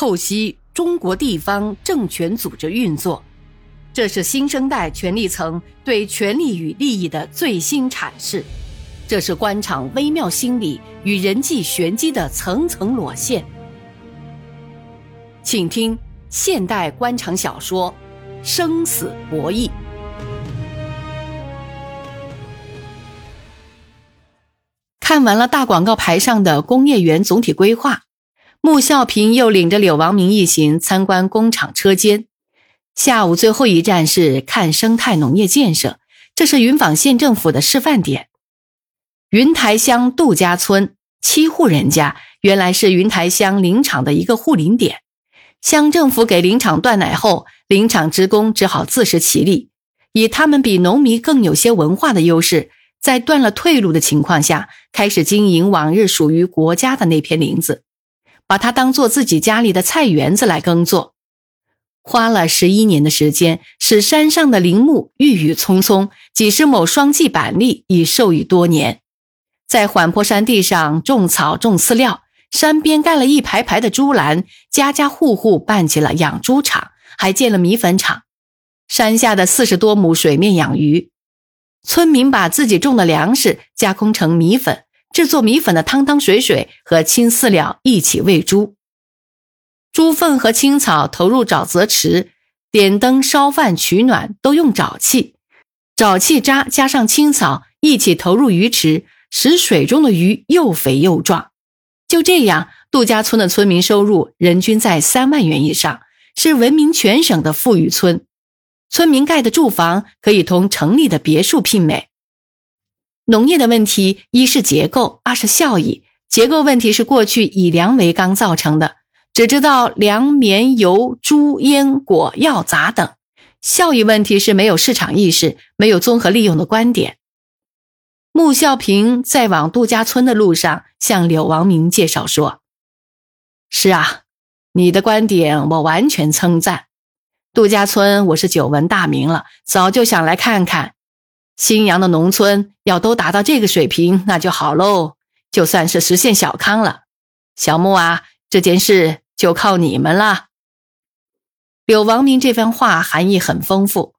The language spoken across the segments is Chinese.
透析中国地方政权组织运作，这是新生代权力层对权力与利益的最新阐释，这是官场微妙心理与人际玄机的层层裸现。请听现代官场小说《生死博弈》。看完了大广告牌上的工业园总体规划。穆孝平又领着柳王明一行参观工厂车间。下午最后一站是看生态农业建设，这是云坊县政府的示范点。云台乡杜家村七户人家，原来是云台乡林场的一个护林点。乡政府给林场断奶后，林场职工只好自食其力，以他们比农民更有些文化的优势，在断了退路的情况下，开始经营往日属于国家的那片林子。把它当做自己家里的菜园子来耕作，花了十一年的时间，使山上的林木郁郁葱葱，几十亩双季板栗已受益多年。在缓坡山地上种草种饲料，山边盖了一排排的猪栏，家家户户办起了养猪场，还建了米粉厂。山下的四十多亩水面养鱼，村民把自己种的粮食加工成米粉。制作米粉的汤汤水水和青饲料一起喂猪，猪粪和青草投入沼泽池，点灯烧饭取暖都用沼气，沼气渣加上青草一起投入鱼池，使水中的鱼又肥又壮。就这样，杜家村的村民收入人均在三万元以上，是闻名全省的富裕村。村民盖的住房可以同城里的别墅媲美。农业的问题，一是结构，二是效益。结构问题是过去以粮为纲造成的，只知道粮、棉、油、猪、烟、果、药、杂等；效益问题是没有市场意识，没有综合利用的观点。穆孝平在往杜家村的路上向柳王明介绍说：“是啊，你的观点我完全称赞。杜家村我是久闻大名了，早就想来看看。”新阳的农村要都达到这个水平，那就好喽，就算是实现小康了。小穆啊，这件事就靠你们了。柳王明这番话含义很丰富，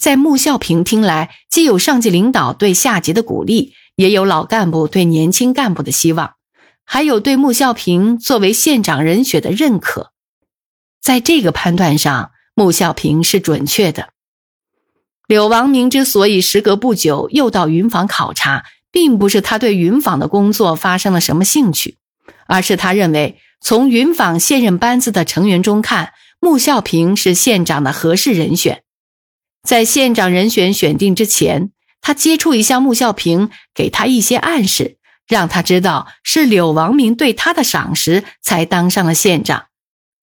在穆孝平听来，既有上级领导对下级的鼓励，也有老干部对年轻干部的希望，还有对穆孝平作为县长人选的认可。在这个判断上，穆孝平是准确的。柳王明之所以时隔不久又到云坊考察，并不是他对云坊的工作发生了什么兴趣，而是他认为从云坊现任班子的成员中看，穆孝平是县长的合适人选。在县长人选选定之前，他接触一下穆孝平，给他一些暗示，让他知道是柳王明对他的赏识，才当上了县长。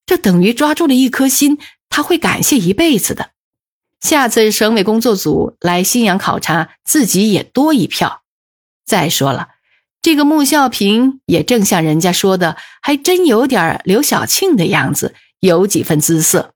这等于抓住了一颗心，他会感谢一辈子的。下次省委工作组来新阳考察，自己也多一票。再说了，这个穆孝平也正像人家说的，还真有点刘晓庆的样子，有几分姿色。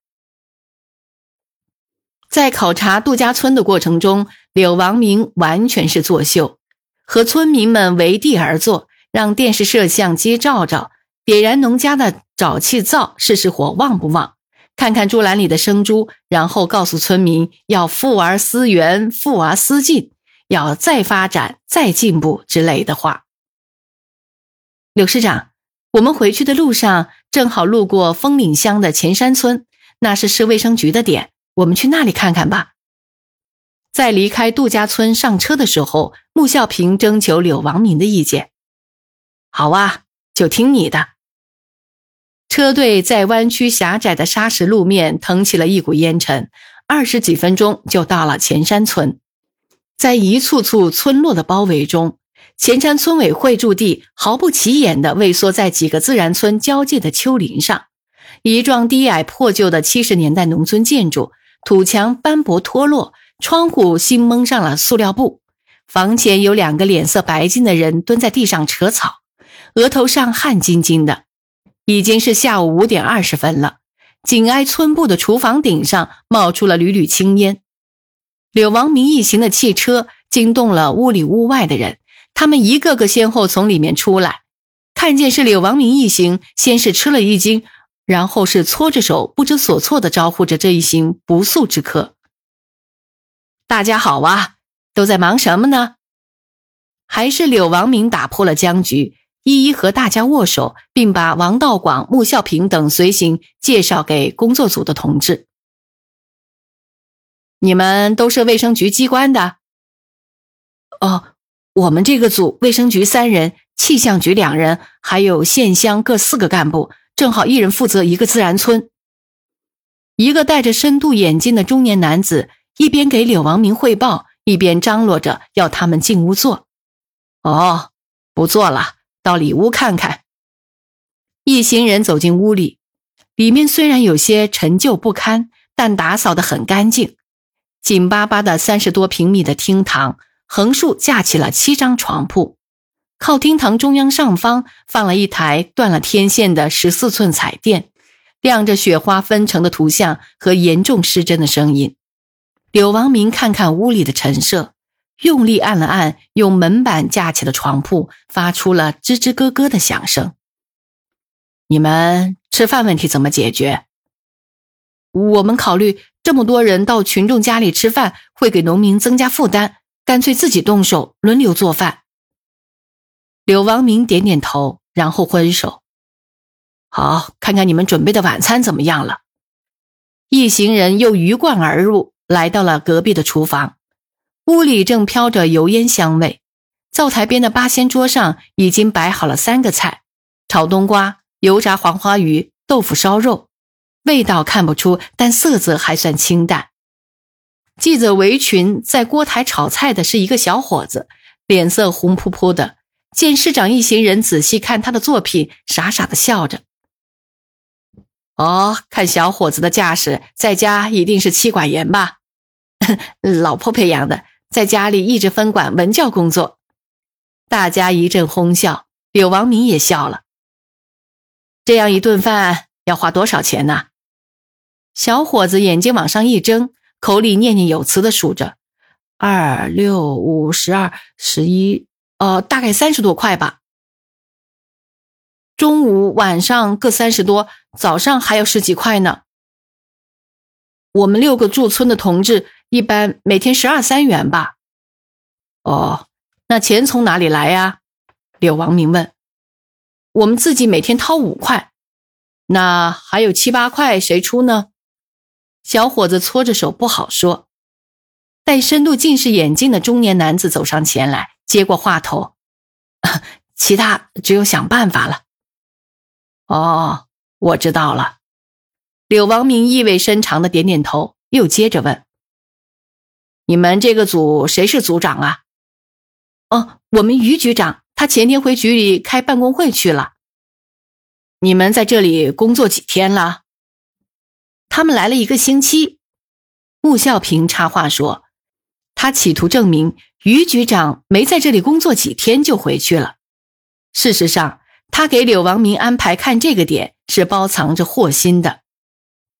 在考察杜家村的过程中，柳王明完全是作秀，和村民们围地而坐，让电视摄像机照照，点燃农家的沼气灶试试火旺不旺。看看猪栏里的生猪，然后告诉村民要富而思源，富而思进，要再发展、再进步之类的话。柳市长，我们回去的路上正好路过峰岭乡的前山村，那是市卫生局的点，我们去那里看看吧。在离开杜家村上车的时候，穆孝平征求柳王明的意见。好啊，就听你的。车队在弯曲狭窄的沙石路面腾起了一股烟尘，二十几分钟就到了前山村。在一簇簇村落的包围中，前山村委会驻地毫不起眼地畏缩在几个自然村交界的丘陵上。一幢低矮破旧的七十年代农村建筑，土墙斑驳脱落，窗户新蒙上了塑料布。房前有两个脸色白净的人蹲在地上扯草，额头上汗津津的。已经是下午五点二十分了，紧挨村部的厨房顶上冒出了缕缕青烟。柳王明一行的汽车惊动了屋里屋外的人，他们一个个先后从里面出来，看见是柳王明一行，先是吃了一惊，然后是搓着手不知所措的招呼着这一行不速之客。大家好啊，都在忙什么呢？还是柳王明打破了僵局，一一和大家握手，并把王道广、穆孝平等随行介绍给工作组的同志。你们都是卫生局机关的？哦，我们这个组卫生局三人，气象局两人，还有县乡各四个干部，正好一人负责一个自然村。一个戴着深度眼镜的中年男子一边给柳王明汇报，一边张罗着要他们进屋坐。哦，不做了，到里屋看看。一行人走进屋里，里面虽然有些陈旧不堪，但打扫得很干净。紧巴巴的三十多平米的厅堂。横竖架起了七张床铺，靠厅堂中央上方放了一台断了天线的十四寸彩电，亮着雪花纷呈的图像和严重失真的声音。柳王明看看屋里的陈设，用力按了按用门板架起的床铺，发出了吱吱咯咯的响声。你们吃饭问题怎么解决？我们考虑这么多人到群众家里吃饭，会给农民增加负担。干脆自己动手，轮流做饭。柳王明点点头，然后挥手：“好，看看你们准备的晚餐怎么样了。”一行人又鱼贯而入，来到了隔壁的厨房。屋里正飘着油烟香味，灶台边的八仙桌上已经摆好了三个菜：炒冬瓜、油炸黄花鱼、豆腐烧肉。味道看不出，但色泽还算清淡。系着围裙在锅台炒菜的是一个小伙子，脸色红扑扑的。见市长一行人仔细看他的作品，傻傻的笑着。哦，看小伙子的架势，在家一定是妻管严吧？老婆培养的，在家里一直分管文教工作。大家一阵哄笑，柳王明也笑了。这样一顿饭要花多少钱呢？小伙子眼睛往上一睁。口里念念有词的数着，二六五十二十一，呃，大概三十多块吧。中午、晚上各三十多，早上还有十几块呢。我们六个驻村的同志，一般每天十二三元吧。哦，那钱从哪里来呀？柳王明问。我们自己每天掏五块，那还有七八块谁出呢？小伙子搓着手，不好说。戴深度近视眼镜的中年男子走上前来，接过话头：“ 其他只有想办法了。”哦，我知道了。柳王明意味深长的点点头，又接着问：“你们这个组谁是组长啊？”“哦，我们于局长，他前天回局里开办公会去了。”“你们在这里工作几天了？”他们来了一个星期，穆孝平插话说：“他企图证明于局长没在这里工作几天就回去了。事实上，他给柳王明安排看这个点是包藏着祸心的。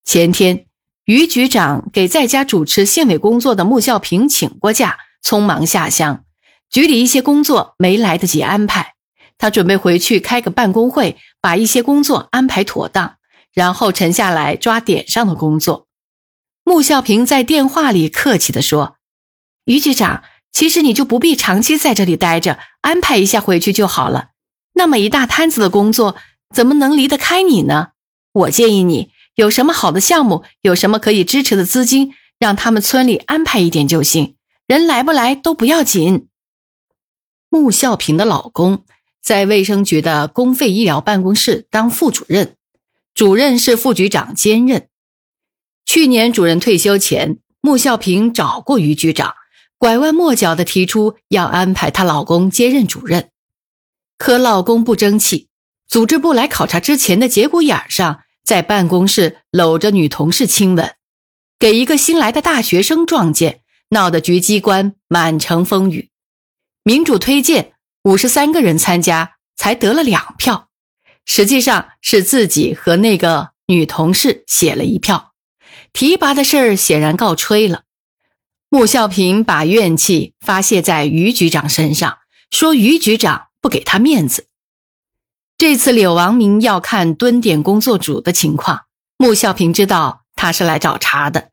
前天，于局长给在家主持县委工作的穆孝平请过假，匆忙下乡，局里一些工作没来得及安排，他准备回去开个办公会，把一些工作安排妥当。”然后沉下来抓点上的工作。穆孝平在电话里客气地说：“于局长，其实你就不必长期在这里待着，安排一下回去就好了。那么一大摊子的工作，怎么能离得开你呢？我建议你有什么好的项目，有什么可以支持的资金，让他们村里安排一点就行。人来不来都不要紧。”穆孝平的老公在卫生局的公费医疗办公室当副主任。主任是副局长兼任。去年主任退休前，穆孝平找过于局长，拐弯抹角的提出要安排她老公接任主任，可老公不争气。组织部来考察之前的节骨眼上，在办公室搂着女同事亲吻，给一个新来的大学生撞见，闹得局机关满城风雨。民主推荐五十三个人参加，才得了两票。实际上是自己和那个女同事写了一票，提拔的事儿显然告吹了。穆孝平把怨气发泄在于局长身上，说于局长不给他面子。这次柳王明要看蹲点工作组的情况，穆孝平知道他是来找茬的。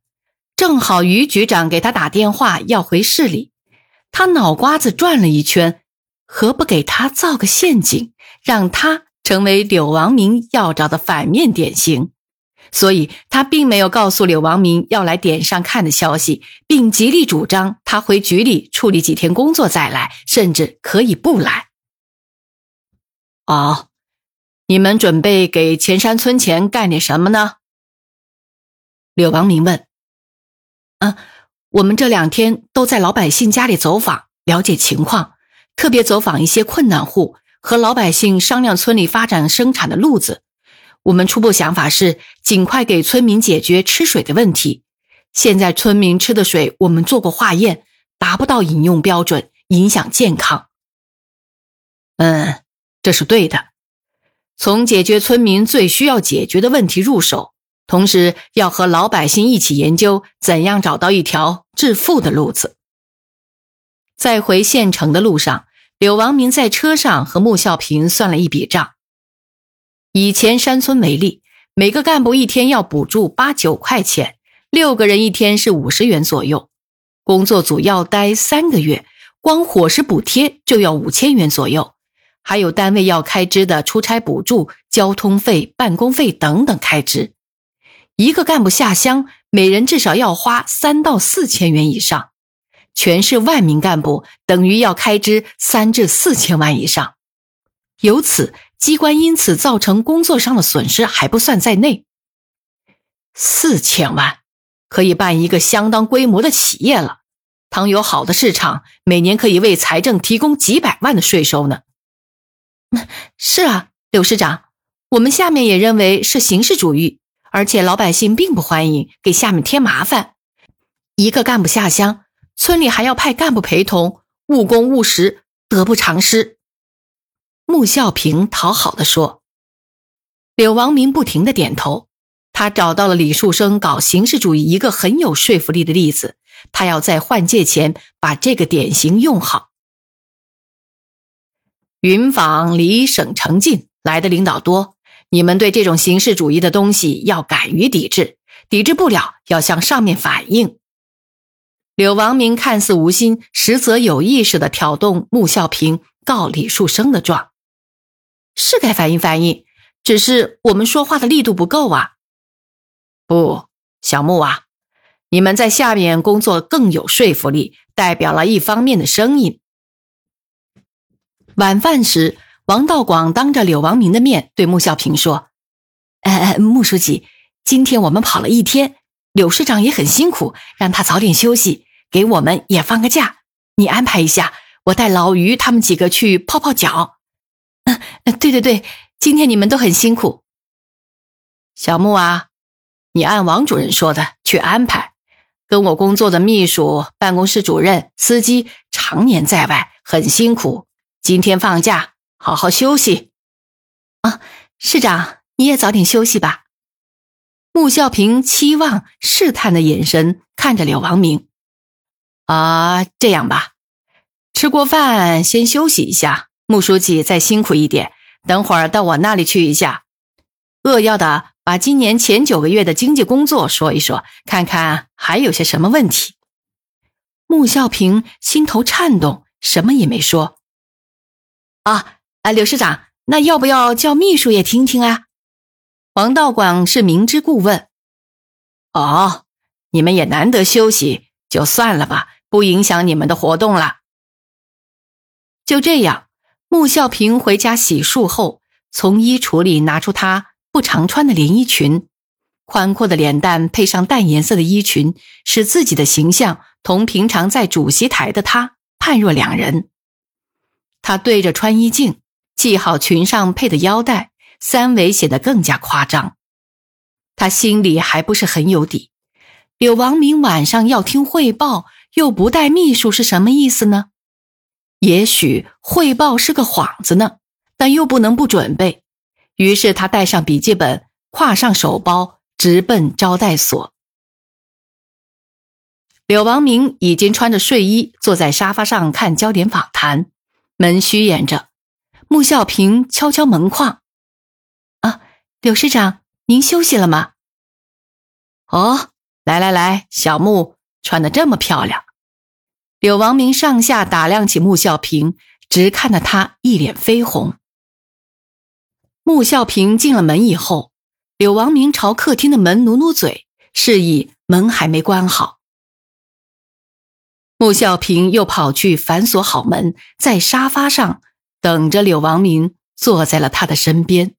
正好于局长给他打电话要回市里，他脑瓜子转了一圈，何不给他造个陷阱，让他成为柳王明要找的反面典型？所以他并没有告诉柳王明要来点上看的消息，并极力主张他回局里处理几天工作再来，甚至可以不来。哦，你们准备给前山村前干点什么呢？柳王明问。嗯，我们这两天都在老百姓家里走访，了解情况，特别走访一些困难户，和老百姓商量村里发展生产的路子。我们初步想法是尽快给村民解决吃水的问题。现在村民吃的水，我们做过化验，达不到饮用标准，影响健康。嗯，这是对的。从解决村民最需要解决的问题入手，同时要和老百姓一起研究怎样找到一条致富的路子。在回县城的路上，柳王明在车上和穆孝平算了一笔账。以前山村为例，每个干部一天要补助八九块钱，六个人一天是五十元左右。工作组要待三个月，光伙食补贴就要五千元左右，还有单位要开支的出差补助、交通费、办公费等等开支。一个干部下乡，每人至少要花三到四千元以上，全市万名干部等于要开支三至四千万以上。由此。机关因此造成工作上的损失还不算在内，四千万可以办一个相当规模的企业了。倘有好的市场，每年可以为财政提供几百万的税收呢。是啊，柳市长，我们下面也认为是形式主义，而且老百姓并不欢迎给下面添麻烦。一个干部下乡，村里还要派干部陪同，务工务实，得不偿失。穆孝平讨好的说：“柳王明不停的点头。他找到了李树生搞形式主义一个很有说服力的例子。他要在换届前把这个典型用好。云坊离省城近，来的领导多。你们对这种形式主义的东西要敢于抵制，抵制不了要向上面反映。”柳王明看似无心，实则有意识的挑动穆孝平告李树生的状。是该反映反映，只是我们说话的力度不够啊！不，小木啊，你们在下面工作更有说服力，代表了一方面的声音。晚饭时，王道广当着柳王明的面对穆孝平说：“哎哎，穆书记，今天我们跑了一天，柳市长也很辛苦，让他早点休息，给我们也放个假。你安排一下，我带老于他们几个去泡泡脚。”嗯，对对对，今天你们都很辛苦。小木啊，你按王主任说的去安排。跟我工作的秘书、办公室主任、司机常年在外，很辛苦。今天放假，好好休息。啊，市长，你也早点休息吧。穆孝平期望试探的眼神看着柳王明。啊，这样吧，吃过饭先休息一下。穆书记再辛苦一点，等会儿到我那里去一下，扼要的把今年前九个月的经济工作说一说，看看还有些什么问题。穆孝平心头颤动，什么也没说。啊啊，柳市长，那要不要叫秘书也听听啊？王道广是明知故问。哦，你们也难得休息，就算了吧，不影响你们的活动了。就这样。穆孝平回家洗漱后，从衣橱里拿出他不常穿的连衣裙，宽阔的脸蛋配上淡颜色的衣裙，使自己的形象同平常在主席台的他判若两人。他对着穿衣镜系好裙上配的腰带，三围显得更加夸张。他心里还不是很有底。柳王明晚上要听汇报，又不带秘书，是什么意思呢？也许汇报是个幌子呢，但又不能不准备。于是他带上笔记本，挎上手包，直奔招待所。柳王明已经穿着睡衣坐在沙发上看焦点访谈，门虚掩着。穆孝平敲敲门框：“啊，柳师长，您休息了吗？”“哦，来来来，小穆穿的这么漂亮。”柳王明上下打量起穆孝平，直看得他一脸绯红。穆孝平进了门以后，柳王明朝客厅的门努努嘴，示意门还没关好。穆孝平又跑去反锁好门，在沙发上等着柳王明坐在了他的身边。